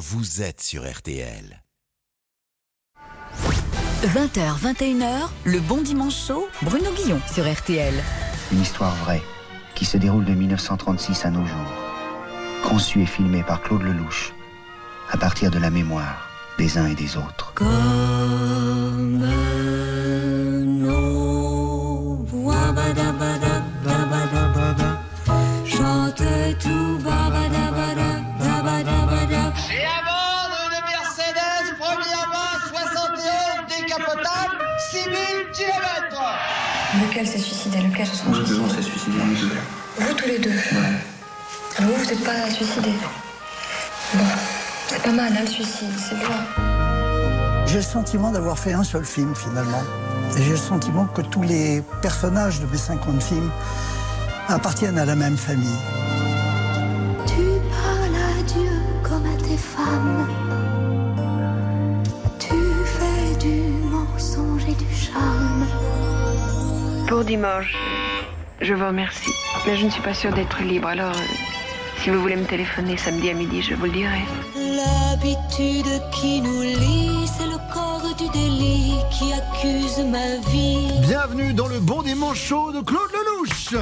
vous êtes sur RTL. 20h, 21h, le bon dimanche chaud, Bruno Guillon sur RTL. Une histoire vraie qui se déroule de 1936 à nos jours. Conçue et filmée par Claude Lelouch à partir de la mémoire des uns et des autres. Comme 6000 km. Lequel s'est suicidé Lequel se sont Nous deux, on s'est suicidés, nous deux. Vous tous les deux Alors vous, vous n'êtes pas suicidés Bon, c'est pas mal, hein, le suicide, c'est bien. J'ai le sentiment d'avoir fait un seul film finalement. Et j'ai le sentiment que tous les personnages de mes 50 films appartiennent à la même famille. Tu parles à Dieu comme à tes femmes. Pour dimanche, je vous remercie. Mais je ne suis pas sûre d'être libre, alors euh, si vous voulez me téléphoner samedi à midi, je vous le dirai. L'habitude qui nous lie, c'est le corps du délit qui accuse ma vie. Bienvenue dans le bon dimanche chaud de Claude Lelouch.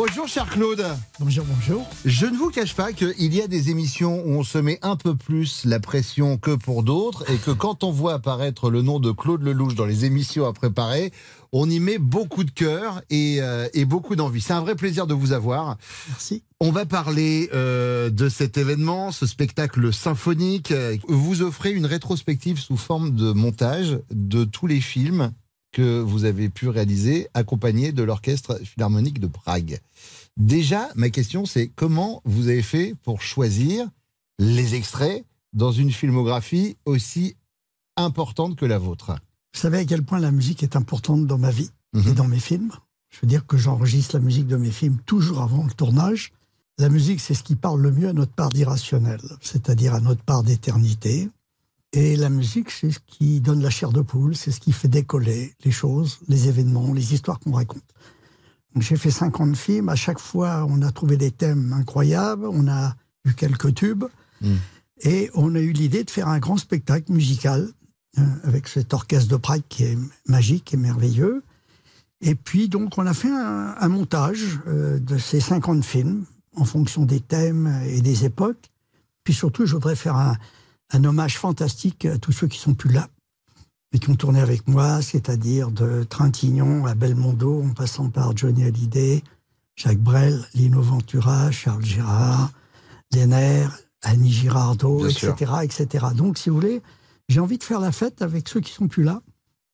Bonjour cher Claude. Bonjour, bonjour. Je ne vous cache pas qu'il y a des émissions où on se met un peu plus la pression que pour d'autres et que quand on voit apparaître le nom de Claude Lelouch dans les émissions à préparer, on y met beaucoup de cœur et, euh, et beaucoup d'envie. C'est un vrai plaisir de vous avoir. Merci. On va parler euh, de cet événement, ce spectacle symphonique. Vous offrez une rétrospective sous forme de montage de tous les films que vous avez pu réaliser accompagné de l'Orchestre Philharmonique de Prague. Déjà, ma question c'est comment vous avez fait pour choisir les extraits dans une filmographie aussi importante que la vôtre? Vous savez à quel point la musique est importante dans ma vie et Mhm. dans mes films. Je veux dire que j'enregistre la musique de mes films toujours avant le tournage. La musique, c'est ce qui parle le mieux à notre part d'irrationnel, c'est-à-dire à notre part d'éternité. Et la musique, c'est ce qui donne la chair de poule, c'est ce qui fait décoller les choses, les événements, les histoires qu'on raconte. J'ai fait 50 films. À chaque fois, on a trouvé des thèmes incroyables. On a eu quelques tubes. Mm. Et on a eu l'idée de faire un grand spectacle musical euh, avec cet orchestre de Prague qui est magique et merveilleux. Et puis, donc, on a fait un, un montage euh, de ces 50 films en fonction des thèmes et des époques. Puis surtout, je voudrais faire un, un hommage fantastique à tous ceux qui sont plus là, mais qui ont tourné avec moi, c'est-à-dire de Trintignant à Belmondo, en passant par Johnny Hallyday, Jacques Brel, Lino Ventura, Charles Gérard, Denner, Annie Girardot, Bien etc., sûr. etc. Donc, si vous voulez, j'ai envie de faire la fête avec ceux qui sont plus là,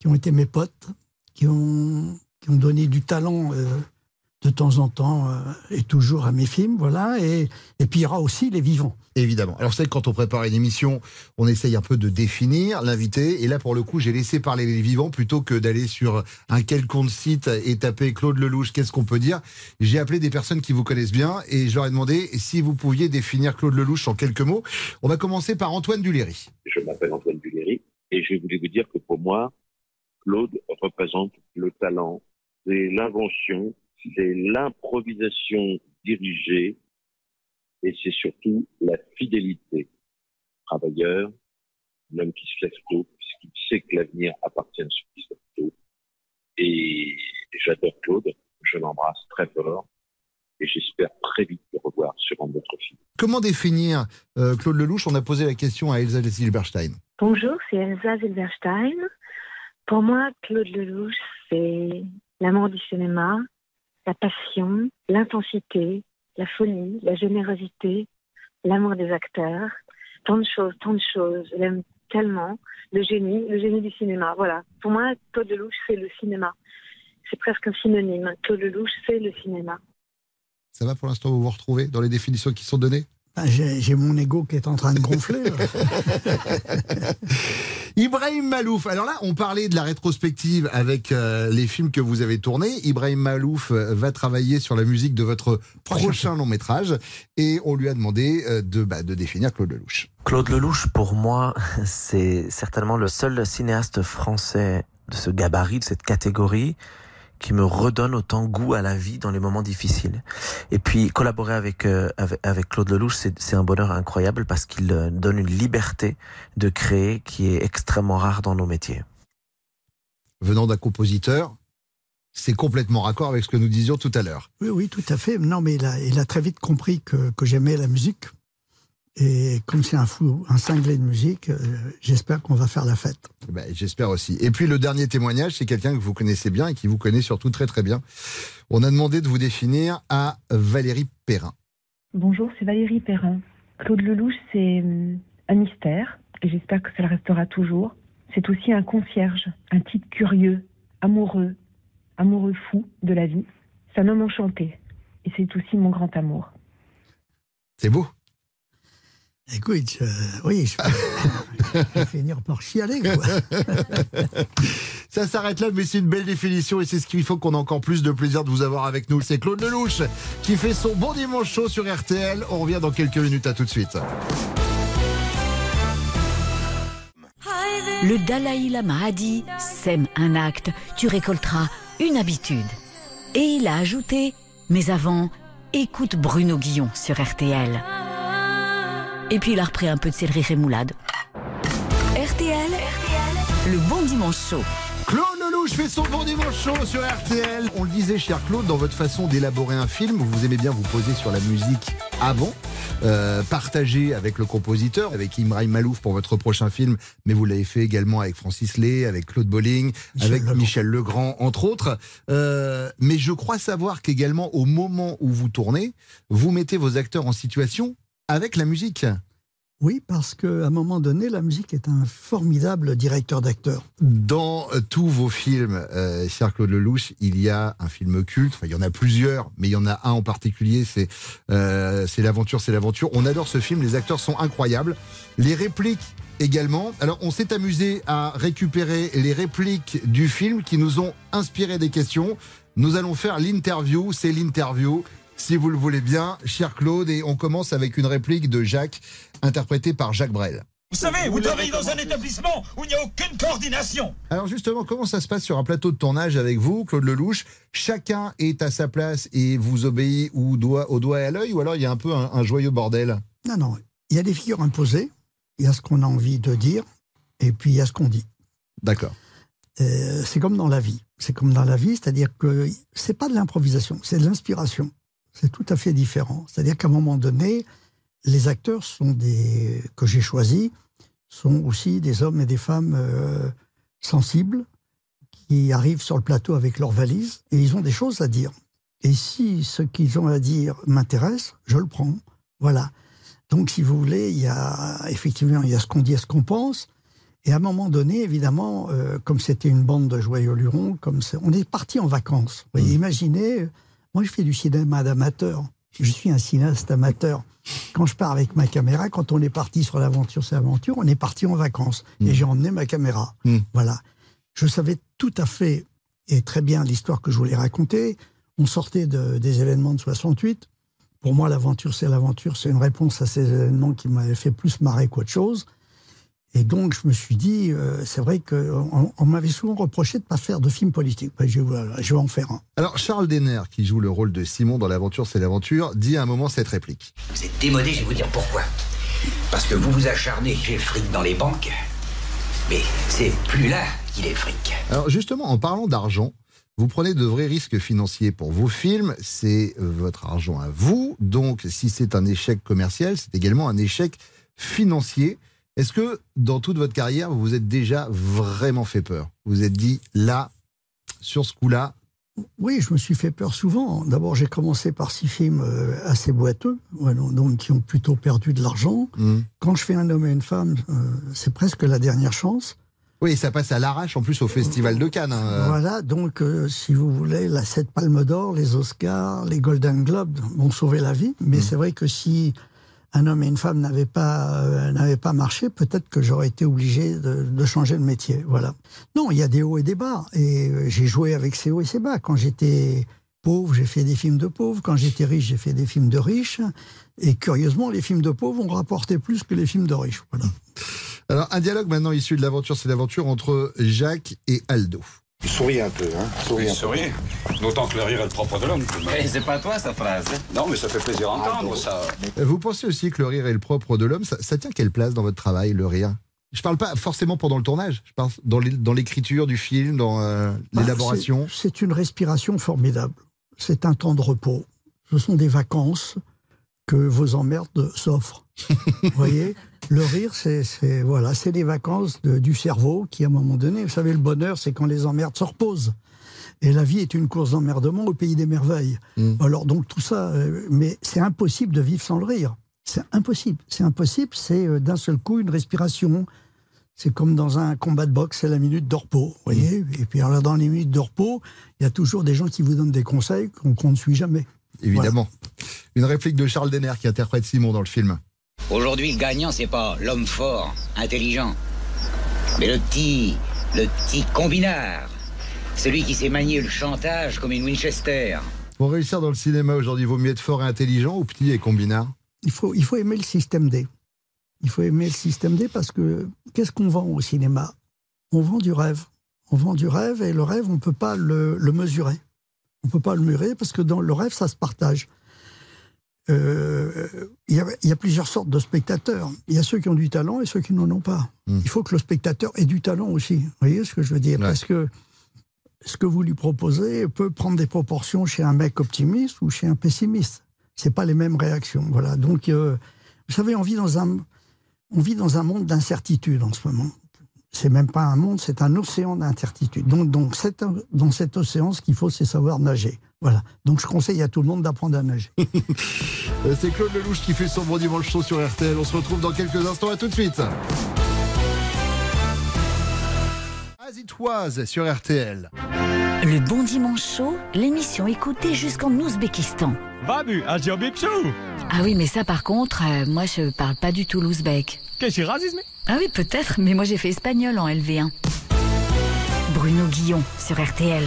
qui ont été mes potes, qui ont, qui ont donné du talent euh, de temps en temps euh, et toujours à mes films, voilà. Et, et puis il y aura aussi les vivants. Évidemment. Alors, c'est que quand on prépare une émission, on essaye un peu de définir l'invité. Et là, pour le coup, j'ai laissé parler les vivants plutôt que d'aller sur un quelconque site et taper Claude Lelouch, qu'est-ce qu'on peut dire? J'ai appelé des personnes qui vous connaissent bien et je leur ai demandé si vous pouviez définir Claude Lelouch en quelques mots. On va commencer par Antoine Duléry. Je m'appelle Antoine Duléry et je voulais vous dire que pour moi, Claude représente le talent, c'est l'invention, c'est l'improvisation dirigée et c'est surtout la fidélité. Travailleur, l'homme qui se lève tôt, puisqu'il sait que l'avenir appartient à ceux qui se lèvent tôt. Et j'adore Claude, je l'embrasse très fort et j'espère très vite le revoir sur un autre film. Comment définir euh, Claude Lelouch? On a posé la question à Elsa Silberstein. Bonjour, c'est Elsa Silverstein. Pour moi, Claude Lelouch, c'est l'amour du cinéma, la passion, l'intensité, la folie, la générosité, l'amour des acteurs, tant de choses, tant de choses. Je l'aime tellement. Le génie, le génie du cinéma. Voilà. Pour moi, Claude Lelouch, c'est le cinéma. C'est presque un synonyme. Claude Lelouch, c'est le cinéma. Ça va pour l'instant, vous vous retrouvez dans les définitions qui sont données? Ben, J'ai j'ai mon ego qui est en train de gonfler. Ibrahim Malouf. Alors là, on parlait de la rétrospective avec euh, les films que vous avez tournés. Ibrahim Malouf euh, va travailler sur la musique de votre prochain long métrage et on lui a demandé euh, de, bah, de définir Claude Lelouch. Claude Lelouch, pour moi, c'est certainement le seul cinéaste français de ce gabarit, de cette catégorie, qui me redonne autant goût à la vie dans les moments difficiles. Et puis collaborer avec euh, avec, avec, Claude Lelouch, c'est un bonheur incroyable parce qu'il euh, donne une liberté de créer qui est extrêmement rare dans nos métiers. Venant d'un compositeur, c'est complètement raccord avec ce que nous disions tout à l'heure. Oui, oui, tout à fait. Non, mais il a, il a très vite compris que, que j'aimais la musique. Et comme c'est un fou, un cinglé de musique, euh, j'espère qu'on va faire la fête. Ben, j'espère aussi. Et puis le dernier témoignage, c'est quelqu'un que vous connaissez bien et qui vous connaît surtout très très bien. On a demandé de vous définir à Valérie Perrin. Bonjour, c'est Valérie Perrin. Claude Lelouch, c'est hum, un mystère et j'espère que ça le restera toujours. C'est aussi un concierge, un type curieux, amoureux, amoureux fou de la vie. C'est un homme enchanté et c'est aussi mon grand amour. C'est beau. Écoute, oui, je vais finir par chialer. Quoi. Ça s'arrête là, mais c'est une belle définition et c'est ce qu'il faut qu'on ait encore plus de plaisir de vous avoir avec nous. C'est Claude Lelouch qui fait son bon dimanche chaud sur RTL. On revient dans quelques minutes. À tout de suite. Le Dalai Lama a dit Sème un acte, tu récolteras une habitude. Et il a ajouté Mais avant, écoute Bruno Guillon sur RTL. Et puis il a repris un peu de céleri rémoulade. RTL, le bon dimanche chaud. Claude Lelouch fait son bon dimanche chaud sur RTL. On le disait, cher Claude, dans votre façon d'élaborer un film, vous aimez bien vous poser sur la musique avant, euh, partager avec le compositeur, avec Imraï Malouf pour votre prochain film, mais vous l'avez fait également avec Francis Lay, avec Claude Bolling, avec Michel Legrand, entre autres. Euh, mais je crois savoir qu'également, au moment où vous tournez, vous mettez vos acteurs en situation avec la musique. Oui, parce qu'à un moment donné, la musique est un formidable directeur d'acteur. Dans euh, tous vos films, euh, cher Claude Lelouch, il y a un film culte. Enfin, il y en a plusieurs, mais il y en a un en particulier. C'est euh, c'est l'aventure, c'est l'aventure. On adore ce film. Les acteurs sont incroyables. Les répliques également. Alors, on s'est amusé à récupérer les répliques du film qui nous ont inspiré des questions. Nous allons faire l'interview. C'est l'interview si vous le voulez bien, cher Claude. Et on commence avec une réplique de Jacques, interprétée par Jacques Brel. Vous savez, vous travaillez dans un établissement où il n'y a aucune coordination. Alors justement, comment ça se passe sur un plateau de tournage avec vous, Claude Lelouch? Chacun est à sa place et vous obéit au doigt, au doigt et à l'œil ou alors il y a un peu un, joyeux bordel? Non, non. Il y a des figures imposées, il y a ce qu'on a envie de dire et puis il y a ce qu'on dit. D'accord. Euh, c'est comme dans la vie. C'est comme dans la vie, c'est-à-dire que c'est pas de l'improvisation, c'est de l'inspiration c'est tout à fait différent. C'est-à-dire qu'à un moment donné, les acteurs sont des que j'ai choisis sont aussi des hommes et des femmes euh, sensibles qui arrivent sur le plateau avec leurs valises et ils ont des choses à dire. Et si ce qu'ils ont à dire m'intéresse, je le prends. Voilà. Donc, si vous voulez, il y a effectivement il y a ce qu'on dit et ce qu'on pense. Et à un moment donné, évidemment, euh, comme c'était une bande de joyeux lurons, comme on est parti en vacances. Vous voyez, mmh. imaginez moi, je fais du cinéma d'amateur. Je suis un cinéaste amateur. Quand je pars avec ma caméra, quand on est parti sur l'aventure, c'est l'aventure, on est parti en vacances. Et mm. j'ai emmené ma caméra. Mm. Voilà. Je savais tout à fait et très bien l'histoire que je voulais raconter. On sortait de, des événements de 68. Pour moi, l'aventure, c'est l'aventure. C'est une réponse à ces événements qui m'avaient fait plus marrer qu'autre chose. Et donc, je me suis dit, euh, c'est vrai qu'on on, m'avait souvent reproché de ne pas faire de film politique. Ben, je, je, vais en faire un. Alors, Charles Denner, qui joue le rôle de Simon dans L'aventure, c'est l'aventure, dit à un moment cette réplique. Vous êtes démodé, je vais vous dire pourquoi. Parce que vous vous acharnez, j'ai le fric dans les banques. Mais c'est plus là qu'il est fric. Alors, justement, en parlant d'argent, vous prenez de vrais risques financiers pour vos films, c'est euh, votre argent à vous. Donc, si c'est un échec commercial, c'est également un échec financier. Est-ce que dans toute votre carrière, vous vous êtes déjà vraiment fait peur? Vous vous êtes dit, là, sur ce coup-là Oui, je me suis fait peur souvent. D'abord, j'ai commencé par six films euh, assez boiteux, donc qui ont plutôt perdu de l'argent. Mmh. Quand je fais un homme et une femme, euh, c'est presque la dernière chance. Oui, ça passe à l'arrache en plus au Festival de Cannes. Hein. Voilà, donc euh, si vous voulez, la 7 Palme d'Or, les Oscars, les Golden Globes m'ont sauvé la vie. Mais mmh. c'est vrai que si un homme et une femme n'avaient pas euh, n'avaient pas marché, peut-être que j'aurais été obligé de, changer de métier. Voilà. Non, il y a des hauts et des bas, et euh, j'ai joué avec ces hauts et ces bas. Quand j'étais pauvre, j'ai fait des films de pauvres. Quand j'étais riche, j'ai fait des films de riches. Et curieusement, les films de pauvres ont rapporté plus que les films de riches. Voilà. Alors, un dialogue maintenant issu de l'aventure, c'est l'aventure entre Jacques et Aldo. Souriez un peu, hein. Souriez Oui, un peu. souriez. D'autant que le rire est le propre de l'homme. même. Eh, c'est pas toi, sa phrase. Non, mais ça fait plaisir à entendre, ça. Vous pensez aussi que le rire est le propre de l'homme? Ça, ça tient quelle place dans votre travail, le rire? Je parle pas forcément pendant le tournage, je parle dans l'é- dans l'écriture du film, dans euh, Bah, l'élaboration. c'est- C'est une respiration formidable. C'est un temps de repos. Ce sont des vacances que vos emmerdes s'offrent. vous voyez? Le rire, c'est voilà, c'est les vacances de- du cerveau qui, à un moment donné, vous savez, le bonheur, c'est quand les emmerdes se reposent. Et la vie est une course d'emmerdement au pays des merveilles. Alors donc tout ça, euh, mais c'est impossible de vivre sans le rire. C'est impossible. C'est impossible. C'est euh, d'un seul coup une respiration. C'est comme dans un combat de boxe, c'est la minute de repos. Vous voyez Et puis alors, dans les minutes de repos, il y a toujours des gens qui vous donnent des conseils qu'on qu'on ne suit jamais. Évidemment. Une réplique de Charles Denner qui interprète Simon dans le film. Aujourd'hui, le gagnant, c'est pas l'homme fort, intelligent, mais le petit, le petit combinard. Celui qui sait manier le chantage comme une Winchester. Pour réussir dans le cinéma aujourd'hui, vaut mieux être fort et intelligent ou petit et combinard? Il faut, il faut aimer le système D. Il faut aimer le système D parce que qu'est-ce qu'on vend au cinéma? On vend du rêve. On vend du rêve et le rêve, on ne peut pas le, le mesurer. On ne peut pas le mesurer parce que dans le rêve, ça se partage. Euh, Il y, a, il y a plusieurs sortes de spectateurs. Il y a ceux qui ont du talent et ceux qui n'en ont pas. Il faut que le spectateur ait du talent aussi. Vous voyez ce que je veux dire? Parce que ce que vous lui proposez peut prendre des proportions chez un mec optimiste ou chez un pessimiste. C'est pas les mêmes réactions. Voilà. Donc, euh, vous savez, on vit dans un, on vit dans un monde d'incertitude en ce moment. C'est même pas un monde, c'est un océan d'incertitude. Donc, dans cet océan, ce qu'il faut, c'est savoir nager. Voilà. Donc, je conseille à tout le monde d'apprendre à nager. Euh, C'est Claude Lelouch qui fait son bon dimanche chaud sur RTL. On se retrouve dans quelques instants. À tout de suite. Sur RTL. Le Bon Dimanche Chaud, l'émission écoutée jusqu'en Ouzbékistan. Babu. Ah oui, mais ça par contre, euh, moi je parle pas du tout l'ouzbek. Qu'est-ce que c'est racisme Ah oui, peut-être, mais moi j'ai fait espagnol en LV1. Bruno Guillon sur RTL.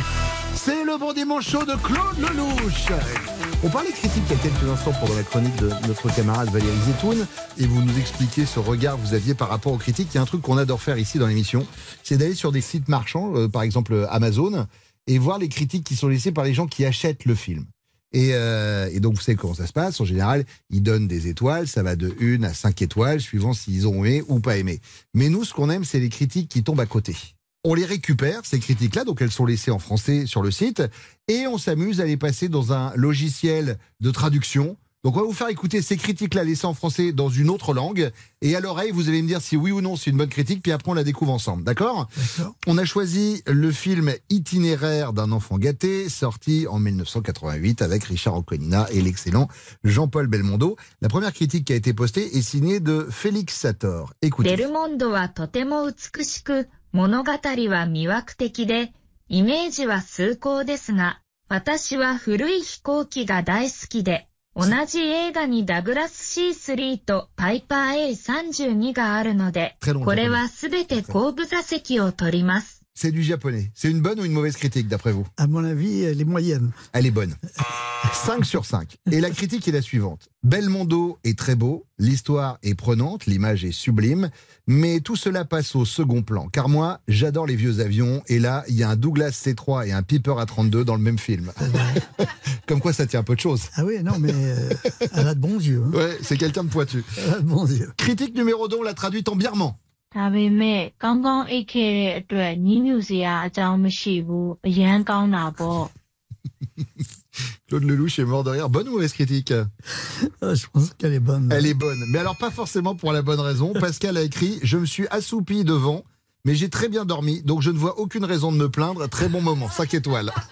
C'est le bon dimanche chaud de Claude Lelouch. On parlait critique il y a quelques instants pendant la chronique de notre camarade Valérie Zetoun et vous nous expliquez ce regard que vous aviez par rapport aux critiques. Il y a un truc qu'on adore faire ici dans l'émission, c'est d'aller sur des sites marchands, euh, par exemple Amazon, et voir les critiques qui sont laissées par les gens qui achètent le film. Et, euh, et donc, vous savez comment ça se passe. En général, ils donnent des étoiles. Ça va de 1 à 5 étoiles, suivant s'ils ont aimé ou pas aimé. Mais nous, ce qu'on aime, c'est les critiques qui tombent à côté. On les récupère, ces critiques-là, donc elles sont laissées en français sur le site, et on s'amuse à les passer dans un logiciel de traduction. Donc on va vous faire écouter ces critiques-là laissées en français dans une autre langue, et à l'oreille, vous allez me dire si oui ou non c'est une bonne critique, puis après on la découvre ensemble, d'accord? On a choisi le film Itinéraire d'un enfant gâté, sorti en 1988 avec Richard Anconina et l'excellent Jean-Paul Belmondo. La première critique qui a été postée est signée de Félix Sator. Écoutez. 物語は魅惑的で、イメージは崇高ですが、私は古い飛行機が大好きで、同じ映画にダグラス C3 とパイパー A32 があるので これはすべて後部座席を取ります。C'est du japonais. C'est une bonne ou une mauvaise critique d'après vous À mon avis, elle est moyenne. Elle est bonne. 5 sur 5. Et la critique est la suivante. Belmondo est très beau, l'histoire est prenante, l'image est sublime, mais tout cela passe au second plan. Car moi, j'adore les vieux avions, et là, il y a un Douglas C3 et un Piper A32 dans le même film. Comme quoi ça tient un peu de choses. Ah oui, non, mais euh, elle a de bons yeux. hein. Ouais, c'est quelqu'un de pointu. Elle a de bons yeux. Critique numéro 2, on l'a traduite en birman. ဒါပေမဲ့ကောင်းကောင်းအိတ်ခဲ့တဲ့အတွက်ညည်းညူစရာအကြောင်းမရှိဘူးအရန်ကောင်းတာပေါ့ Claude Lelouch est mort de rire. Bonne ou mauvaise critique Ah, Je pense qu'elle est bonne. Elle est bonne. Mais alors pas forcément pour la bonne raison. Pascal a écrit Je me suis assoupi devant, mais j'ai très bien dormi, donc je ne vois aucune raison de me plaindre. Très bon moment, 5 étoiles.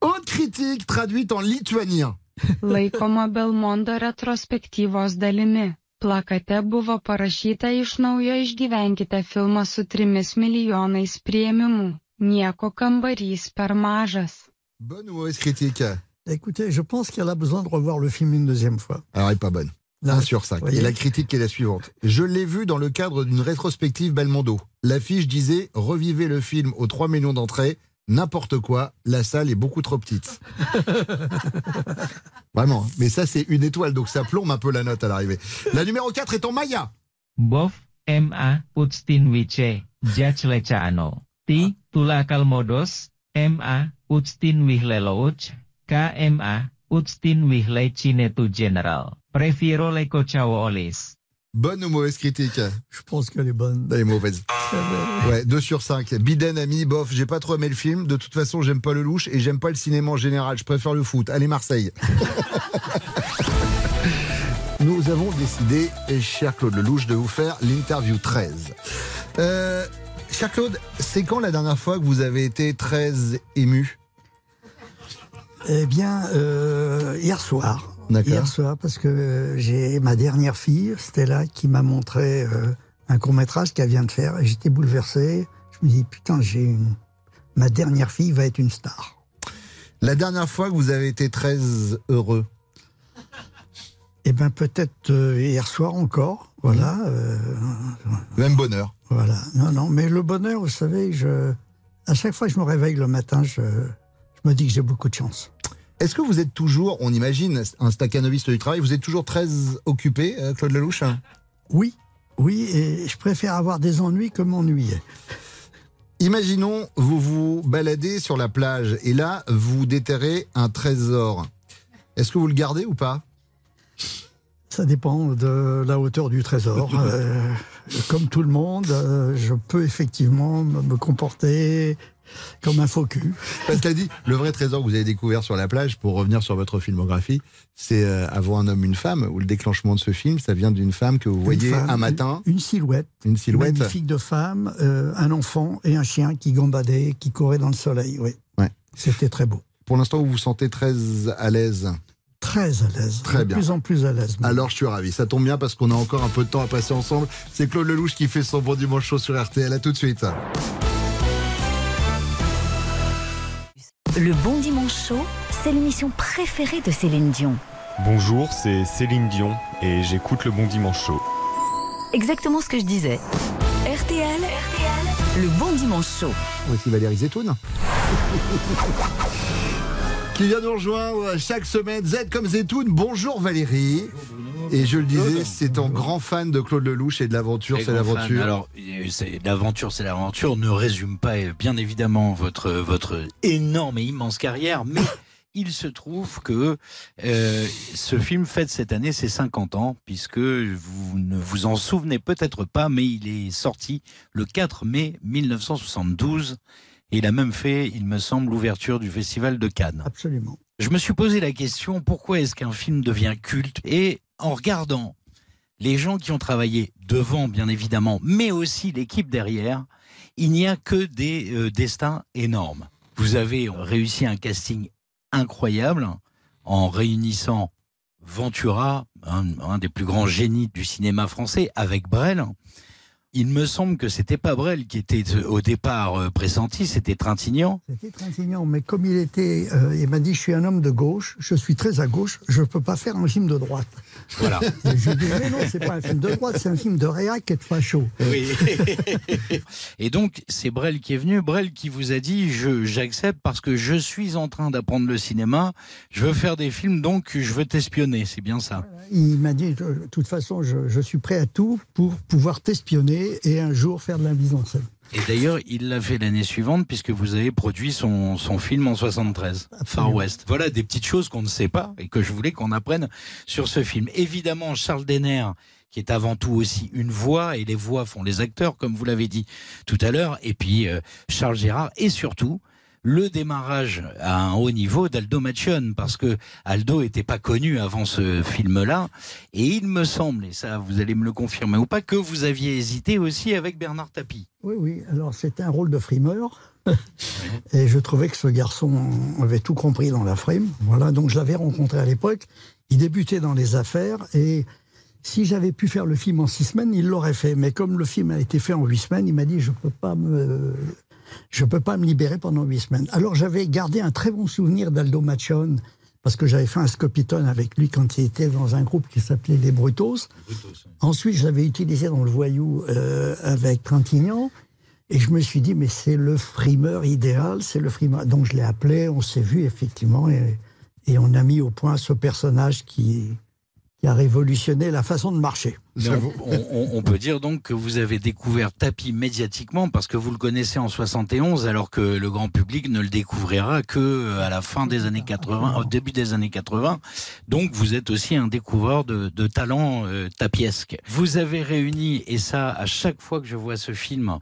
Autre critique traduite en lituanien. Laikoma Belmondo retrospektyvos dalimi. Plakate buvo parašyta iš naujo išgyvenkite filmą su trimis milijonais prieimimų. Nieko kambarys per mažas. Bonne ou mauvaise critique? Écoutez, je pense qu'elle a besoin de revoir le film une deuxième fois. Alors, elle est pas bonne. 1 sur 5. voyez. Et la critique est la suivante. Je l'ai vu dans le cadre d'une rétrospective Belmondo. L'affiche disait Revivez le film aux 3 millions d'entrées. N'importe quoi, la salle est beaucoup trop petite. Vraiment. hein. Mais ça, c'est une étoile, donc ça plombe un peu la note à l'arrivée. La numéro 4 est en Maya. Bof, MA, Putstin Wiche, Jaclecaano. T. Tulakal Modos. MA. Utstin Wihlelouch. KMA. Utstin Wihle Chinetu General. Prefiro Leko Olis. Bonne ou mauvaise critique Je pense qu'elle est bonne. Elle est mauvaise. Ouais, 2 sur 5. Biden a mis, bof, j'ai pas trop aimé le film. De toute façon, j'aime pas le louche et j'aime pas le cinéma en général. Je préfère le foot. Allez, Marseille. Nous avons décidé, cher Claude Lelouch, de vous faire l'interview 13. Euh, cher Claude, c'est quand la dernière fois que vous avez été très ému? Eh bien, euh, hier soir. Hier soir, parce que euh, j'ai ma dernière fille, Stella, qui m'a montré euh, un court métrage qu'elle vient de faire. Et j'étais bouleversé. Je me dis, putain, j'ai une... ma dernière fille va être une star. La dernière fois que vous avez été très heureux? Eh bien, peut-être euh, hier soir encore. Voilà. euh, Même bonheur. voilà. Non, non, mais le bonheur, vous savez, je... à chaque fois que je me réveille le matin, je, je me dis que j'ai beaucoup de chance. Est-ce que vous êtes toujours, on imagine, un staccanoviste du travail, vous êtes toujours très occupé, euh, Claude Lelouch Oui, oui, et je préfère avoir des ennuis que m'ennuyer. Imaginons, vous vous baladez sur la plage et là, vous déterrez un trésor. Est-ce que vous le gardez ou pas? Ça dépend de la hauteur du trésor. Euh, comme tout le monde, euh, je peux effectivement me me comporter comme un faux cul. Parce qu'elle dit, le vrai trésor que vous avez découvert sur la plage, pour revenir sur votre filmographie, c'est euh, Avoir un homme, une femme, où le déclenchement de ce film, ça vient d'une femme que vous voyez femme, un matin. Une, une silhouette. Une silhouette. Magnifique de femme, euh, un enfant et un chien qui gambadait, qui courait dans le soleil. Oui. Ouais. C'était très beau. Pour l'instant, vous vous sentez très à l'aise. Très à l'aise. Très de bien. plus en plus à l'aise. Alors je suis ravi, ça tombe bien parce qu'on a encore un peu de temps à passer ensemble. C'est Claude Lelouch qui fait son bon dimanche chaud sur RTL. À tout de suite. Le Bon Dimanche Chaud, c'est l'émission préférée de Céline Dion. Bonjour, c'est Céline Dion et j'écoute le Bon Dimanche Chaud. Exactement ce que je disais. RTL, le Bon Dimanche Chaud. Voici Valérie Zetoun. Qui vient nous rejoindre chaque semaine. Z comme Zetoun. Bonjour Valérie. Et je le disais, c'est un grand fan de Claude Lelouch et de l'aventure, c'est l'aventure. Alors, euh, l'aventure, c'est l'aventure. Ne résume pas, euh, bien évidemment, votre votre énorme et immense carrière, mais il se trouve que euh, ce film fête cette année ses 50 ans, puisque vous ne vous en souvenez peut-être pas, mais il est sorti le 4 mai 1972. Et il a même fait, il me semble, l'ouverture du Festival de Cannes. Absolument. Je me suis posé la question, pourquoi est-ce qu'un film devient culte? Et en regardant les gens qui ont travaillé devant, bien évidemment, mais aussi l'équipe derrière, il n'y a que des euh, destins énormes. Vous avez réussi un casting incroyable en réunissant Ventura, un, un des plus grands génies du cinéma français, avec Brel. Il me semble que c'était pas Brel qui était euh, au départ euh, pressenti, c'était Trintignant. C'était Trintignant, mais comme il était, euh, il m'a dit, je suis un homme de gauche, je suis très à gauche, je ne peux pas faire un film de droite. Voilà. Et je dit, mais non, c'est pas un film de droite, c'est un film de réac et de facho. Oui. et donc, c'est Brel qui est venu, Brel qui vous a dit je j'accepte parce que je suis en train d'apprendre le cinéma, je veux faire des films, donc je veux t'espionner, c'est bien ça. Il m'a dit, de toute façon, je, je suis prêt à tout pour pouvoir t'espionner et un jour faire de la mise en scène. Et d'ailleurs, il l'a fait l'année suivante puisque vous avez produit son, son film en 73, Far West. Voilà des petites choses qu'on ne sait pas et que je voulais qu'on apprenne sur ce film. Évidemment, Charles Denner, qui est avant tout aussi une voix, et les voix font les acteurs, comme vous l'avez dit tout à l'heure, et puis euh, Charles Gérard, et surtout le démarrage à un haut niveau d'Aldo Macione, parce que Aldo était pas connu avant ce film-là, et il me semble, et ça vous allez me le confirmer ou pas, que vous aviez hésité aussi avec Bernard Tapie. Oui, oui, alors c'était un rôle de frimeur. Et je trouvais que ce garçon avait tout compris dans la frime. Voilà, donc je l'avais rencontré à l'époque. Il débutait dans les affaires et si j'avais pu faire le film en six semaines, il l'aurait fait. Mais comme le film a été fait en huit semaines, il m'a dit je peux pas me, je peux pas me libérer pendant huit semaines. Alors j'avais gardé un très bon souvenir d'Aldo Machon parce que j'avais fait un scopitone avec lui quand il était dans un groupe qui s'appelait les Brutos. Ensuite, je l'avais utilisé dans le Voyou euh, avec Trintignant. Et je me suis dit, mais c'est le frimeur idéal, c'est le frimeur. Donc je l'ai appelé, on s'est vu effectivement, et, et on a mis au point ce personnage qui, a révolutionné la façon de marcher. On, peut dire donc que vous avez découvert Tapi médiatiquement parce que vous le connaissez en 71 alors que le grand public ne le découvrira que euh, à la fin des années 80, au début des années 80. Donc vous êtes aussi un découvreur de, de talent euh, tapiesque. Vous avez réuni, et ça à chaque fois que je vois ce film,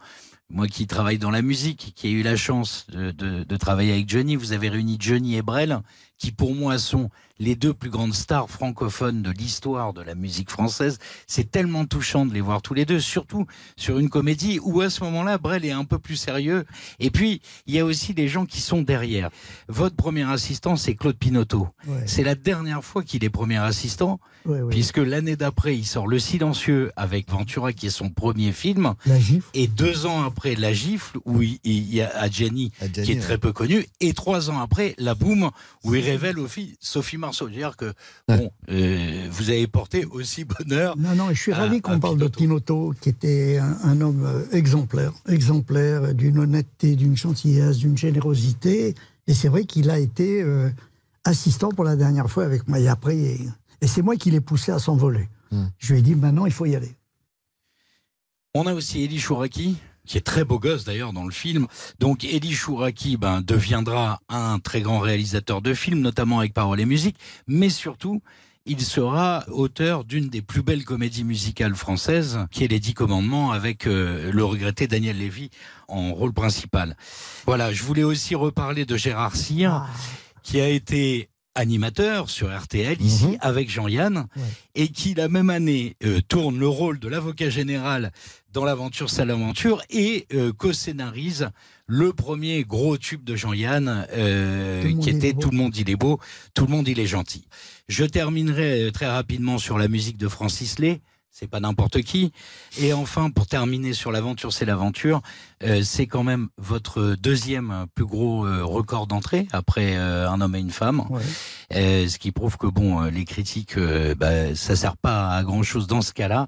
moi qui travaille dans la musique, qui ai eu la chance de, travailler avec Johnny, vous avez réuni Johnny et Brel, qui pour moi sont les deux plus grandes stars francophones de l'histoire de la musique française. C'est tellement touchant de les voir tous les deux, surtout sur une comédie où à ce moment-là, Brel est un peu plus sérieux. Et puis, il y a aussi des gens qui sont derrière. Votre premier assistant, c'est Claude Pinotto. Ouais. C'est la dernière fois qu'il est premier assistant, Ouais, ouais. puisque l'année d'après, il sort Le Silencieux avec Ventura, qui est son premier film. La gifle. Et deux ans après, La Gifle, où il, il y a Adjani, qui est très peu connu. Et trois ans après, La Boum, où il révèle aussi Sophie Marceau. C'est-à-dire que, bon, euh, vous avez porté aussi bonheur. Non, non, je suis à- ravi qu'on parle de Pinotto, qui était un, un homme euh, exemplaire, exemplaire d'une honnêteté, d'une gentillesse, d'une générosité. Et c'est vrai qu'il a été euh, assistant pour la dernière fois avec moi. Et après, et, et c'est moi qui l'ai poussé à s'envoler. Je lui ai dit, maintenant, il faut y aller. On a aussi Elie Chouraki, qui est très beau gosse d'ailleurs dans le film. Donc Elie Chouraki ben, deviendra un très grand réalisateur de films, notamment avec paroles et musique, mais surtout, il sera auteur d'une des plus belles comédies musicales françaises, qui est Les Dix Commandements, avec euh, le regretté Daniel Lévy en rôle principal. Voilà, je voulais aussi reparler de Gérard Cyr, qui a été animateur sur RTL ici avec Jean-Yann et qui la même année euh, tourne le rôle de l'avocat général dans l'aventure Salaventure et euh, co-scénarise le premier gros tube de Jean-Yann euh, qui était. Tout le monde il est beau, tout le monde il est gentil. Je terminerai euh, très rapidement sur la musique de Francis Lay. C'est pas n'importe qui. Et enfin, pour terminer sur l'aventure, c'est l'aventure. Euh, c'est quand même votre deuxième plus gros euh, record d'entrée après euh, un homme et une femme. Euh, ce qui prouve que bon, euh, les critiques, euh, bah, ça sert pas à grand chose dans ce cas-là.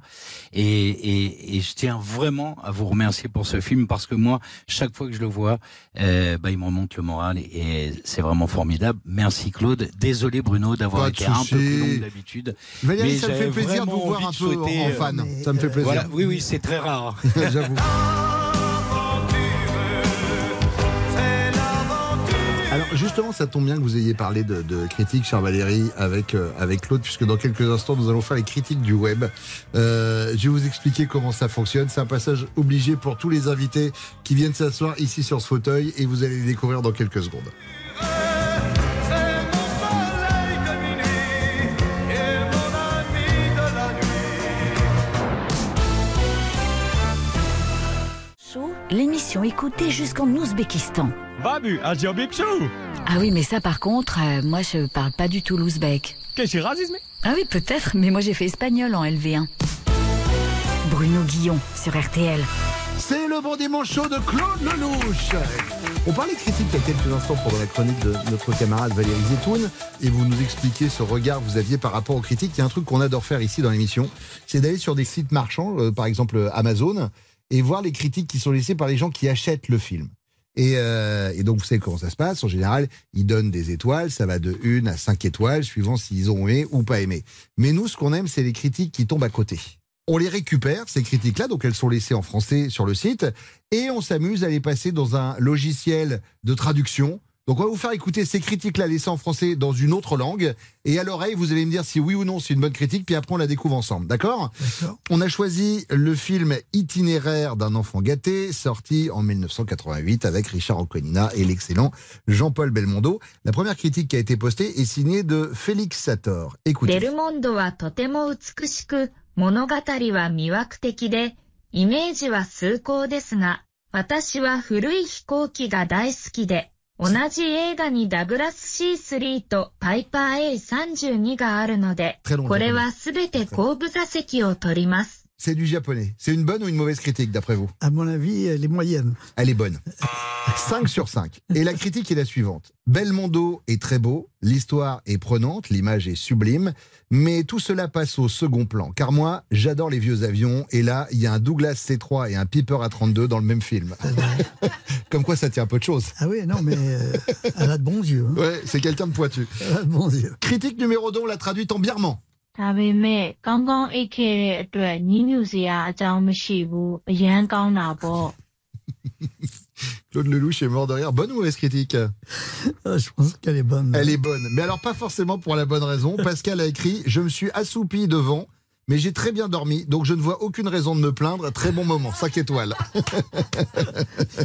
Et, et, et je tiens vraiment à vous remercier pour ce film parce que moi, chaque fois que je le vois, euh, bah, il me remonte le moral et, et c'est vraiment formidable. Merci Claude. Désolé Bruno d'avoir été un peu plus long que d'habitude. Valérie, Mais ça me fait plaisir de vous voir un de peu en, en euh, fan. Ça me fait plaisir. Voilà, oui, oui, c'est très rare. J'avoue. justement, ça tombe bien que vous ayez parlé de, critiques, cher Valérie, avec, euh, avec Claude, puisque dans quelques instants, nous allons faire les critiques du web. Euh, je vais vous expliquer comment ça fonctionne. C'est un passage obligé pour tous les invités qui viennent s'asseoir ici sur ce fauteuil, et vous allez les découvrir dans quelques secondes. L'émission écoutée jusqu'en Ouzbékistan. Babu, Ah oui, mais ça par contre, euh, moi je parle pas du tout l'ouzbek. Qu'est-ce que racisme? Ah oui, peut-être, mais moi j'ai fait espagnol en LV1. Bruno Guillon sur RTL. C'est le bon dimanche chaud de Claude Lelouch. On parlait de critique il y a quelques instants pendant la chronique de notre camarade Valérie Zetoun et vous nous expliquez ce regard que vous aviez par rapport aux critiques. Il y a un truc qu'on adore faire ici dans l'émission, c'est d'aller sur des sites marchands, euh, par exemple Amazon, et voir les critiques qui sont laissées par les gens qui achètent le film. Et, euh, et donc, vous savez comment ça se passe. En général, ils donnent des étoiles. Ça va de 1 à 5 étoiles, suivant s'ils ont aimé ou pas aimé. Mais nous, ce qu'on aime, c'est les critiques qui tombent à côté. On les récupère, ces critiques-là, donc elles sont laissées en français sur le site, et on s'amuse à les passer dans un logiciel de traduction. Donc on va vous faire écouter ces critiques-là laissées en français dans une autre langue, et à l'oreille, vous allez me dire si oui ou non c'est une bonne critique, puis après on la découvre ensemble, d'accord On a choisi le film Itinéraire d'un enfant gâté, sorti en 1988 avec Richard Anconina et l'excellent Jean-Paul Belmondo. La première critique qui a été postée est signée de Félix Sator. ベ Écoutez. ルモンドはとても美しく、物語は魅惑的で、イメージは崇高ですが、私は古い飛行機が大好きで、 同じ映画にダグラス C3 とパイパー A32 があるのでこれはすべて後部座席を取ります。C'est du japonais. C'est une bonne ou une mauvaise critique d'après vous À mon avis, elle est moyenne. Elle est bonne. 5 sur 5. Et la critique est la suivante. Belmondo est très beau, l'histoire est prenante, l'image est sublime, mais tout cela passe au second plan. Car moi, j'adore les vieux avions, et là, il y a un Douglas C3 et un Piper A32 dans le même film. Comme quoi, ça tient un peu de choses. Ah oui, non, mais euh, elle a de bons yeux. hein. Ouais, c'est quelqu'un de pointu. Elle a de bons yeux. Critique numéro 2, on l'a traduite en birman. ဒါပေမဲ့ကောင်းကောင်းအိတ်ခဲ့တဲ့အတွက်ညီးညူစရာအကြောင်းမရှိဘူးအရန်ကောင်းတာပေါ့ Claude Lelouch est mort de rire. Bonne ou mauvaise critique Ah, Je pense qu'elle est bonne. Elle est bonne. Mais alors, pas forcément pour la bonne raison. Pascal a écrit Je me suis assoupi devant, mais j'ai très bien dormi, donc je ne vois aucune raison de me plaindre. Très bon moment. 5 étoiles.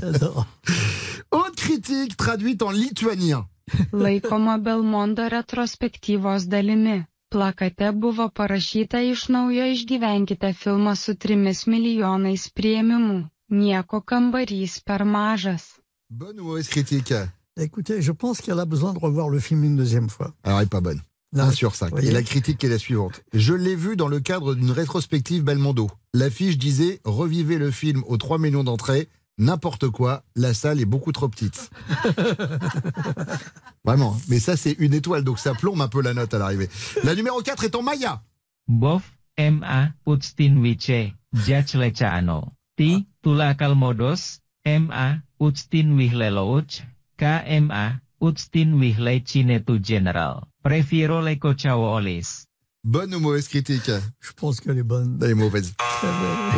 Autre critique traduite en lituanien. Laikoma Belmondo retrospektyvos dalimi. Plakate buvo parašyta iš naujo išgyvenkite filmą su trimis milijonais prieimimų. Nieko kambarys per mažas. Bonne ou mauvaise critique Écoutez, je pense qu'elle a besoin de revoir le film une deuxième fois. Alors, elle n'est pas bonne. Non, 1 sur 5. voyez. Et la critique est la suivante. Je l'ai vu dans le cadre d'une rétrospective Belmondo. L'affiche disait Revivez le film aux 3 millions d'entrées. N'importe quoi, la salle est beaucoup trop petite. Vraiment. hein. Mais ça, c'est une étoile, donc ça plombe un peu la note à l'arrivée. La numéro 4 est en Maya. Bof MA Utstin Wice Jaclecaano Ti Tulakal Modos MA Utstin Wihlelouch KMA Utstin Wihle Cinetu General Prefiro Leko Chawo Olis Bonne ou mauvaise critique Je pense qu'elle est bonne. Elle est mauvaise.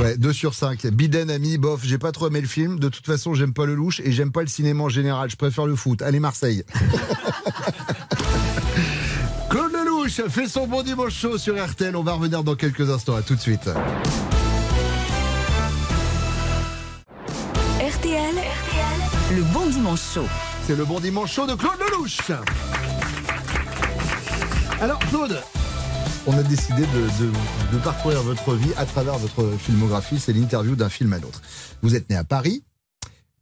Ouais, 2 sur 5. Biden a mis, bof, j'ai pas trop aimé le film. De toute façon, j'aime pas le louche et j'aime pas le cinéma en général. Je préfère le foot. Allez, Marseille. Claude Lelouch fait son bon dimanche chaud sur RTL. On va revenir dans quelques instants. À tout de suite. RTL, le bon dimanche chaud. C'est le bon dimanche chaud de Claude Lelouch. Alors, Claude, on a décidé de, de- de parcourir votre vie à travers votre filmographie. C'est l'interview d'un film à l'autre. Vous êtes né à Paris.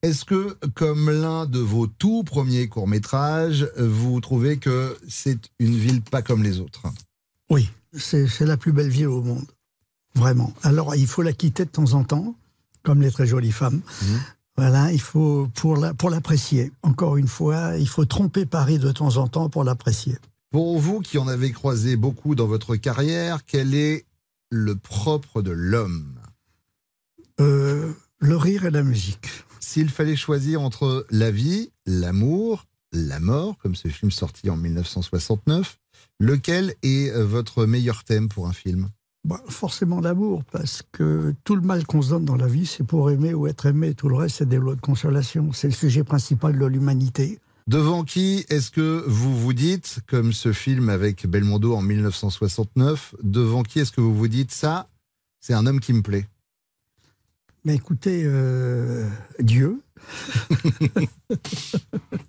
Est-ce que, comme l'un de vos tout premiers courts-métrages, vous trouvez que c'est une ville pas comme les autres? Oui, c'est la plus belle ville au monde. Vraiment. Alors, il faut la quitter de temps en temps, comme les très jolies femmes. Voilà, il faut, pour la- pour l'apprécier, encore une fois, il faut tromper Paris de temps en temps pour l'apprécier. Pour vous qui en avez croisé beaucoup dans votre carrière, quel est le propre de l'homme? Euh, le rire et la musique. S'il fallait choisir entre la vie, l'amour, la mort, comme ce film sorti en 1969, lequel est votre meilleur thème pour un film? Bah, forcément l'amour, parce que tout le mal qu'on se donne dans la vie, c'est pour aimer ou être aimé. Tout le reste, c'est des lois de consolation. C'est le sujet principal de l'humanité. Devant qui est-ce que vous vous dites, comme ce film avec Belmondo en 1969, devant qui est-ce que vous vous dites ça, c'est un homme qui me plaît? Mais écoutez, euh, Dieu,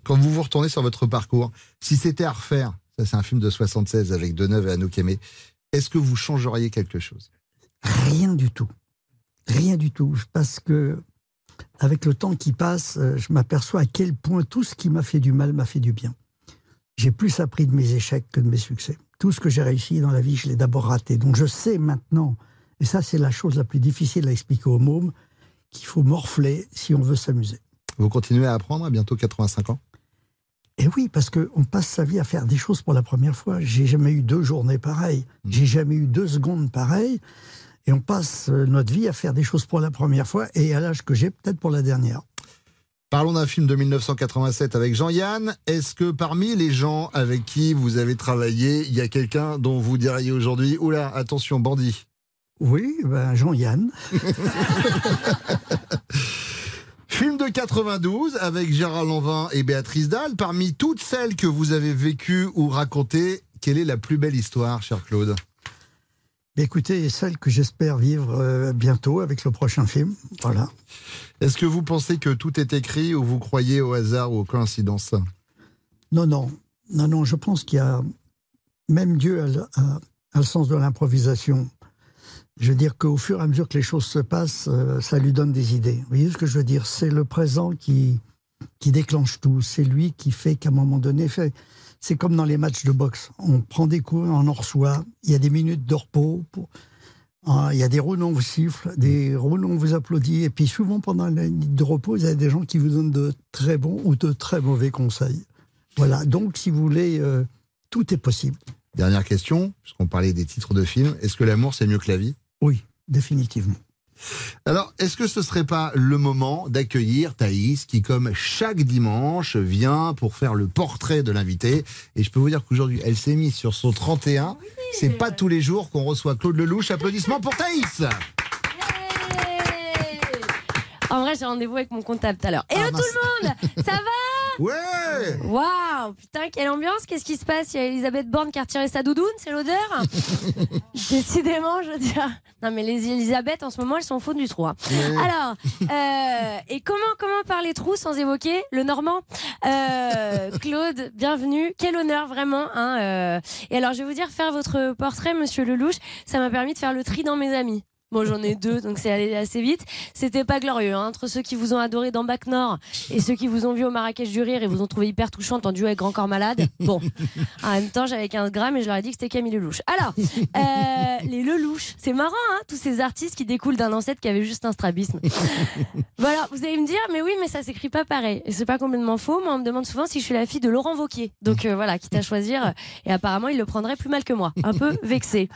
Quand vous vous retournez sur votre parcours, si c'était à refaire, ça c'est un film de 76 avec Deneuve et Anouk Aimé, est-ce que vous changeriez quelque chose? Rien du tout. Rien du tout. Parce que, avec le temps qui passe, euh, je m'aperçois à quel point tout ce qui m'a fait du mal m'a fait du bien. J'ai plus appris de mes échecs que de mes succès. Tout ce que j'ai réussi dans la vie, je l'ai d'abord raté. Donc je sais maintenant, et ça c'est la chose la plus difficile à expliquer aux mômes, qu'il faut morfler si on veut s'amuser. Vous continuez à apprendre à bientôt 85 ans? Et oui, parce qu'on passe sa vie à faire des choses pour la première fois. J'ai jamais eu deux journées pareilles. J'ai jamais eu deux secondes pareilles. Et on passe euh, notre vie à faire des choses pour la première fois et à l'âge que j'ai, peut-être pour la dernière. Parlons d'un film de 1987 avec Jean-Yann. Est-ce que parmi les gens avec qui vous avez travaillé, il y a quelqu'un dont vous diriez aujourd'hui Oula, attention, bandit? Oui, ben Jean-Yann. Film de 92 avec Gérard Lanvin et Béatrice Dalle. Parmi toutes celles que vous avez vécues ou racontées, quelle est la plus belle histoire, cher Claude? Écoutez, celle que j'espère vivre euh, bientôt avec le prochain film. Voilà. Est-ce que vous pensez que tout est écrit ou vous croyez au hasard ou aux coïncidences? Non, non. Non, non, je pense qu'il y a. Même Dieu a, le- a- a le sens de l'improvisation. Je veux dire qu'au fur et à mesure que les choses se passent, euh, ça lui donne des idées. Vous voyez ce que je veux dire? C'est le présent qui, qui déclenche tout. C'est lui qui fait qu'à un moment donné, fait. C'est comme dans les matchs de boxe. On prend des coups, on en reçoit. Il y a des minutes de repos. pour- Ah, Il y a des rounds, on vous siffle, des rounds, on vous applaudit. Et puis souvent, pendant la minute de repos, il y a des gens qui vous donnent de très bons ou de très mauvais conseils. Voilà. Donc, si vous voulez, euh, tout est possible. Dernière question, puisqu'on parlait des titres de films. Est-ce que l'amour, c'est mieux que la vie? Oui, définitivement. Alors, est-ce que ce serait pas le moment d'accueillir Thaïs, qui, comme chaque dimanche, vient pour faire le portrait de l'invité? Et je peux vous dire qu'aujourd'hui, elle s'est mise sur son 31. C'est pas tous les jours qu'on reçoit Claude Lelouch. Applaudissements pour Thaïs! En vrai, j'ai rendez-vous avec mon comptable tout à l'heure. Hello tout le monde! Ça va? Ouais Waouh Putain, quelle ambiance Qu'est-ce qui se passe? Il y a Elisabeth Borne qui a retiré sa doudoune, c'est l'odeur? Décidément, je veux dire. Non, mais les Elisabeth, en ce moment, elles sont fautes du trou. hein. Alors, euh, et comment, comment parler trou sans évoquer le normand? Euh, Claude, bienvenue. Quel honneur, vraiment. Hein, euh. Et alors, je vais vous dire, faire votre portrait, monsieur Lelouch, ça m'a permis de faire le tri dans mes amis. Bon, j'en ai deux, donc c'est allé assez vite. C'était pas glorieux, hein, entre ceux qui vous ont adoré dans Bac Nord et ceux qui vous ont vu au Marrakech du Rire et vous ont trouvé hyper touchante en duo avec Grand Corps Malade. Bon, en même temps, j'avais 15 grammes et je leur ai dit que c'était Camille Lelouch. Alors, euh, les Lelouch, c'est marrant, hein, tous ces artistes qui découlent d'un ancêtre qui avait juste un strabisme. voilà, vous allez me dire, mais oui, mais ça s'écrit pas pareil. Et c'est pas complètement faux. Moi, on me demande souvent si je suis la fille de Laurent Vauquier. Donc euh, voilà, quitte à choisir. Et apparemment, il le prendrait plus mal que moi. Un peu vexé.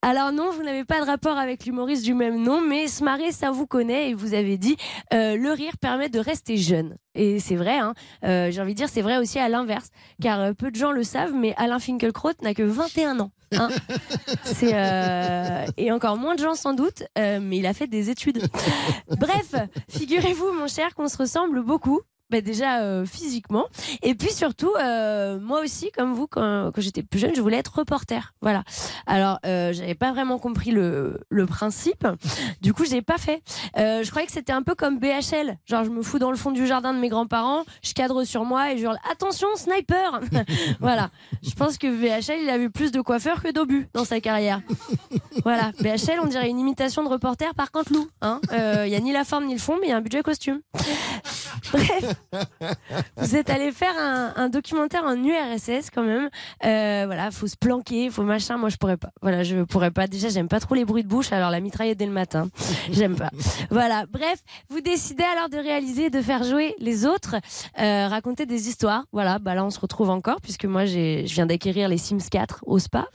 Alors non, vous n'avez pas de rapport avec l'humoriste du même nom, mais se marrer, ça vous connaît et vous avez dit euh, le rire permet de rester jeune. Et c'est vrai, hein, euh, j'ai envie de dire, c'est vrai aussi à l'inverse, car euh, peu de gens le savent, mais Alain Finkielkraut n'a que 21 ans. hein. c'est et encore moins de gens sans doute, mais il a fait des études. Bref, figurez-vous, mon cher, qu'on se ressemble beaucoup. Bah déjà euh, physiquement. Et puis surtout euh, moi aussi comme vous quand, quand j'étais plus jeune je voulais être reporter. Voilà. Alors euh, j'avais pas vraiment compris le, le principe. Du coup j'ai pas fait. Euh, je croyais que c'était un peu comme BHL genre je me fous dans le fond du jardin de mes grands-parents je cadre sur moi et je hurle attention sniper! Voilà. Je pense que BHL il a vu plus de coiffeurs que d'obus dans sa carrière. Voilà. BHL on dirait une imitation de reporter par Canteloup hein. Euh, il y a ni la forme ni le fond mais il y a un budget costume. Bref, vous êtes allé faire un, documentaire en URSS quand même. Euh, voilà, faut se planquer, faut machin. Moi, je pourrais pas. Voilà, je pourrais pas. Déjà, j'aime pas trop les bruits de bouche. Alors la mitraillette dès le matin, j'aime pas. Voilà. Bref, vous décidez alors de réaliser, de faire jouer les autres, euh, raconter des histoires. Voilà. Bah là, on se retrouve encore puisque moi, je viens d'acquérir les Sims 4 au spa.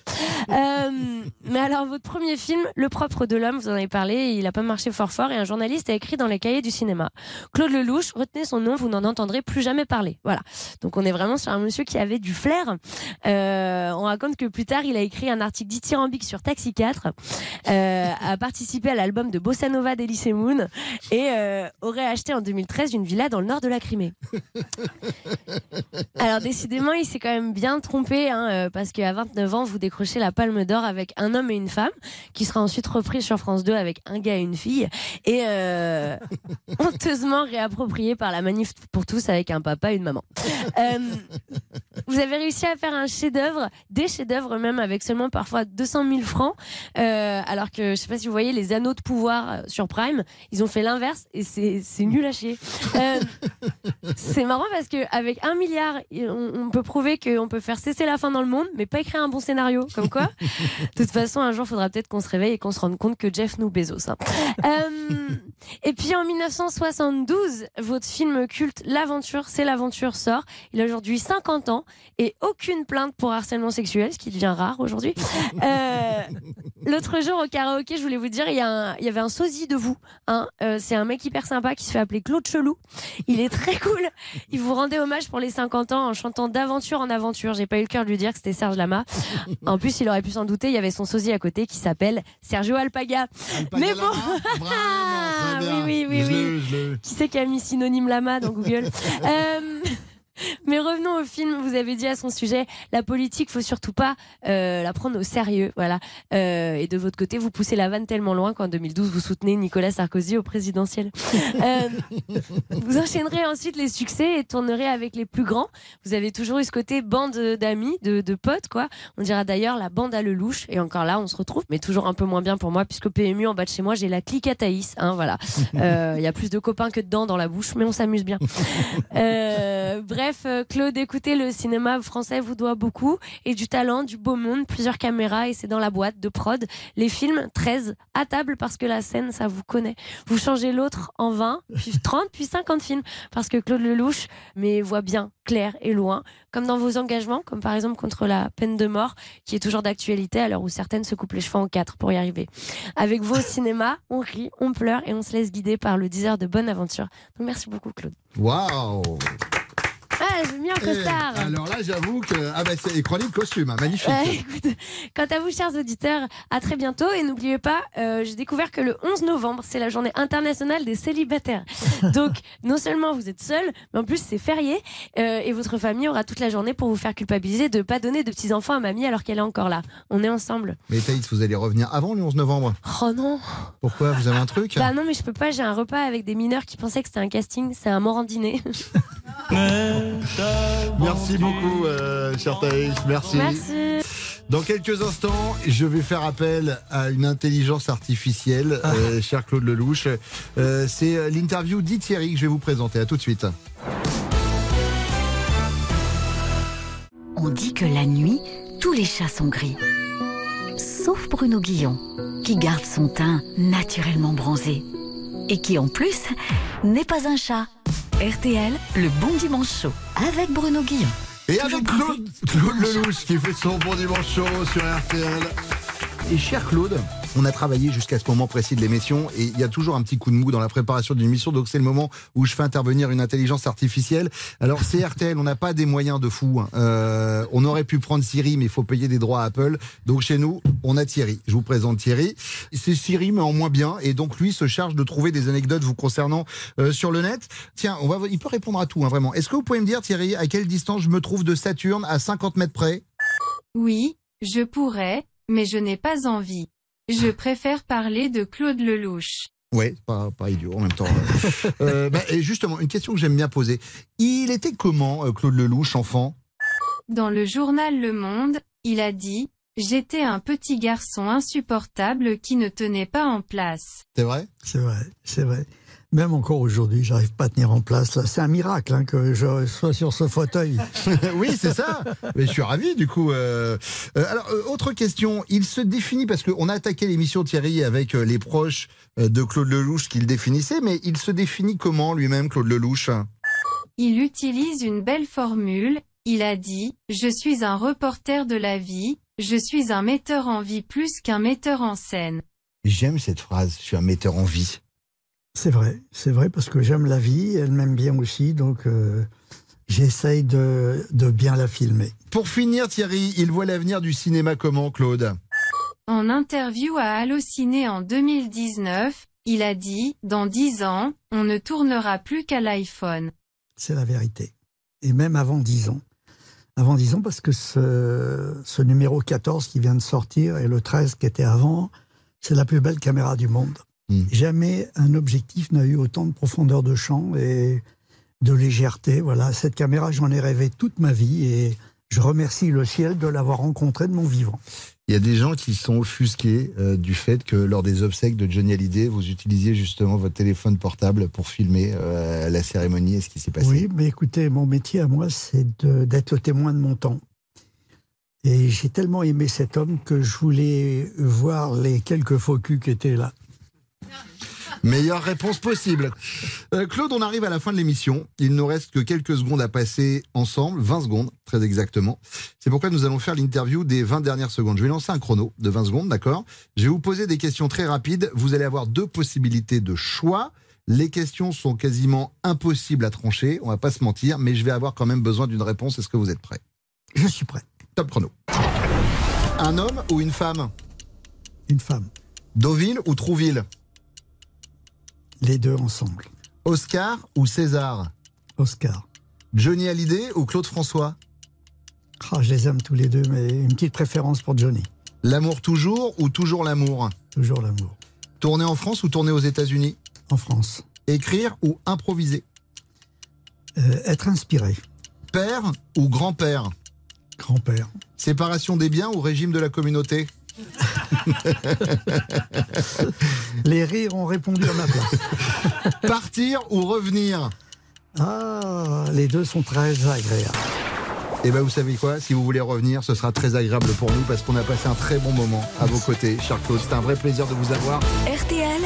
Euh, mais alors, votre premier film, Le propre de l'homme, vous en avez parlé, il a pas marché fort fort et un journaliste a écrit dans les cahiers du cinéma. Claude Lelouch, retenez son nom, vous n'en entendrez plus jamais parler. Voilà. Donc on est vraiment sur un monsieur qui avait du flair. Euh, on raconte que plus tard, il a écrit un article dithyrambique sur Taxi 4, euh, a participé à l'album de Bossa Nova d'Elysée Moon et euh, aurait acheté en 2013 une villa dans le nord de la Crimée. Alors décidément, il s'est quand même bien trompé, hein, parce qu'à 29 ans, vous décrochez la Palme d'Or avec un homme et une femme, qui sera ensuite repris sur France 2 avec un gars et une fille, et honteusement réapproprié par la Manif pour tous avec un papa et une maman. Euh, vous avez réussi à faire un chef-d'œuvre, des chefs-d'œuvre même, avec seulement parfois 200 000 francs, euh, alors que je sais pas si vous voyez les anneaux de pouvoir euh, sur Prime, ils ont fait l'inverse et c'est nul à chier. Euh, c'est marrant parce que avec un milliard, on, on peut prouver qu'on peut faire cesser la faim dans le monde, mais pas écrire un bon scénario. Comme quoi, de toute façon, un jour, il faudra peut-être qu'on se réveille et qu'on se rende compte que Jeff nous Bezos. hein. Et puis en 1972, votre film culte L'aventure, c'est l'aventure sort. Il a aujourd'hui 50 ans et aucune plainte pour harcèlement sexuel, ce qui devient rare aujourd'hui. Euh, L'autre jour au karaoké, je voulais vous dire, il y, a un- il y avait un sosie de vous. Hein. Euh, c'est un mec hyper sympa qui se fait appeler Claude Chelou. Il est très cool. Il vous rendait hommage pour les 50 ans en chantant d'aventure en aventure. J'ai pas eu le cœur de lui dire que c'était Serge Lama. En plus, il aurait pu s'en douter. Il y avait son sosie à côté qui s'appelle Sergio Alpaga. Mais bon, Ah, oui, oui, oui, Je oui. je. Qui c'est qui a mis synonyme Lama Google Mais revenons au film. Vous avez dit à son sujet, la politique, faut surtout pas euh, la prendre au sérieux, voilà. Euh, et de votre côté, vous poussez la vanne tellement loin qu'en 2012, vous soutenez Nicolas Sarkozy au présidentiel. Euh, vous enchaînerez ensuite les succès et tournerez avec les plus grands. Vous avez toujours eu ce côté bande d'amis, de, de potes, quoi. On dira d'ailleurs la bande à Lelouch. Et encore là, on se retrouve, mais toujours un peu moins bien pour moi, puisque PMU, en bas de chez moi, j'ai la clique à Thaïs. Hein, voilà. Il y a plus de copains que de dents dans la bouche, mais on s'amuse bien. Bref, Bref, euh, Claude, écoutez, le cinéma français vous doit beaucoup et du talent, du beau monde, plusieurs caméras et c'est dans la boîte de prod. Les films, 13 à table parce que la scène, ça vous connaît. Vous changez l'autre en 20, puis 30, puis 50 films parce que Claude Lelouch, mais voit bien, clair et loin, comme dans vos engagements, comme par exemple contre la peine de mort, qui est toujours d'actualité à l'heure où certaines se coupent les cheveux en quatre pour y arriver. Avec vos cinémas, on rit, on pleure et on se laisse guider par le 10 heures de bonne aventure. Donc merci beaucoup, Claude. Waouh Ah, mis un costard. Eh, Alors là, j'avoue que. Ah, bah, c'est chronique costume, hein, magnifique. Écoute, quant à vous, chers auditeurs, à très bientôt. Et n'oubliez pas, euh, j'ai découvert que le 11 novembre, c'est la journée internationale des célibataires. Donc, non seulement vous êtes seul, mais en plus, c'est férié. euh, et votre famille aura toute la journée pour vous faire culpabiliser de ne pas donner de petits-enfants à mamie alors qu'elle est encore là. On est ensemble. Mais Thaïs, vous allez revenir avant le 11 novembre Oh non Pourquoi Vous avez un truc? Bah non, mais je peux pas, j'ai un repas avec des mineurs qui pensaient que c'était un casting. C'est un morandiner. Merci beaucoup, euh, cher Thaïs. Merci. Merci. Dans quelques instants, je vais faire appel à une intelligence artificielle, euh, cher Claude Lelouch. Euh, c'est l'interview d'Ithierry que je vais vous présenter. À tout de suite. On dit que la nuit, tous les chats sont gris. Sauf Bruno Guillon, qui garde son teint naturellement bronzé. Et qui en plus n'est pas un chat. RTL, le bon dimanche chaud, avec Bruno Guillon. Et avec Claude, Claude Lelouch qui fait son bon dimanche chaud sur RTL. Et cher Claude, on a travaillé jusqu'à ce moment précis de l'émission et il y a toujours un petit coup de mou dans la préparation d'une émission, donc c'est le moment où je fais intervenir une intelligence artificielle. Alors c'est RTL, on n'a pas des moyens de fou. hein. Euh, on aurait pu prendre Siri, mais il faut payer des droits à Apple. Donc chez nous, on a Thierry. Je vous présente Thierry. C'est Siri, mais en moins bien, et donc lui se charge de trouver des anecdotes vous concernant euh, sur le net. Tiens, on va, il peut répondre à tout, hein, vraiment. Est-ce que vous pouvez me dire, Thierry, à quelle distance je me trouve de Saturne à 50 mètres près? Oui, je pourrais, mais je n'ai pas envie. Je préfère parler de Claude Lelouch. Ouais, pas, pas idiot en même temps. Euh, bah, et justement, une question que j'aime bien poser. Il était comment, euh, Claude Lelouch, enfant? Dans le journal Le Monde, il a dit « J'étais un petit garçon insupportable qui ne tenait pas en place. C'est vrai? C'est vrai, c'est vrai. Même encore aujourd'hui, j'arrive pas à tenir en place. là. C'est un miracle hein, que je sois sur ce fauteuil. oui, c'est ça. Mais je suis ravi, du coup. euh. Euh, alors, euh, autre question. Il se définit, parce qu'on a attaqué l'émission Thierry avec euh, les proches euh, de Claude Lelouch qu'il définissait, mais il se définit comment lui-même, Claude Lelouch » Il utilise une belle formule, il a dit « Je suis un reporter de la vie, je suis un metteur en vie plus qu'un metteur en scène. J'aime cette phrase. Je suis un metteur en vie. C'est vrai, c'est vrai parce que j'aime la vie, elle m'aime bien aussi, donc euh, j'essaye de, de bien la filmer. Pour finir, Thierry, il voit l'avenir du cinéma comment, Claude » En interview à Allociné en 2019, il a dit « Dans 10 ans, on ne tournera plus qu'à l'iPhone. C'est la vérité. Et même avant 10 ans. Avant 10 ans parce que ce, ce numéro 14 qui vient de sortir et le 13 qui était avant, c'est la plus belle caméra du monde. Jamais un objectif n'a eu autant de profondeur de champ et de légèreté. Voilà, cette caméra, j'en ai rêvé toute ma vie et je remercie le ciel de l'avoir rencontrée de mon vivant. Il y a des gens qui sont offusqués euh, du fait que lors des obsèques de Johnny Hallyday, vous utilisiez justement votre téléphone portable pour filmer euh, la cérémonie et ce qui s'est passé. Oui, mais écoutez, mon métier à moi, c'est d'être le témoin de mon temps. Et j'ai tellement aimé cet homme que je voulais voir les quelques faux culs qui étaient là. Meilleure réponse possible. Euh, Claude, on arrive à la fin de l'émission. Il nous reste que quelques secondes à passer ensemble, 20 secondes très exactement. C'est pourquoi nous allons faire l'interview des 20 dernières secondes. Je vais lancer un chrono de 20 secondes, d'accord? Je vais vous poser des questions très rapides. Vous allez avoir deux possibilités de choix. Les questions sont quasiment impossibles à trancher, on va pas se mentir, mais je vais avoir quand même besoin d'une réponse. Est-ce que vous êtes prêts? Je suis prêt. Top chrono. Un homme ou une femme? Une femme. Deauville ou Trouville? Les deux ensemble. Oscar ou César? Oscar. Johnny Hallyday ou Claude François? Ah, je les aime tous les deux, mais une petite préférence pour Johnny. L'amour toujours ou toujours l'amour? Toujours l'amour. Tourner en France ou tourner aux États-Unis? En France. Écrire ou improviser? Euh, être inspiré. Père ou grand-père? Grand-père. Séparation des biens ou régime de la communauté? Les rires ont répondu à ma place. Partir ou revenir Ah, les deux sont très agréables. Et ben vous savez quoi Si vous voulez revenir, ce sera très agréable pour nous parce qu'on a passé un très bon moment à vos côtés, cher Claude. C'était un vrai plaisir de vous avoir. RTL,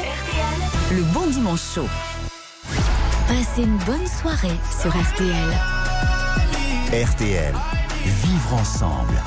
le bon dimanche chaud. Passez une bonne soirée sur RTL. RTL, vivre ensemble.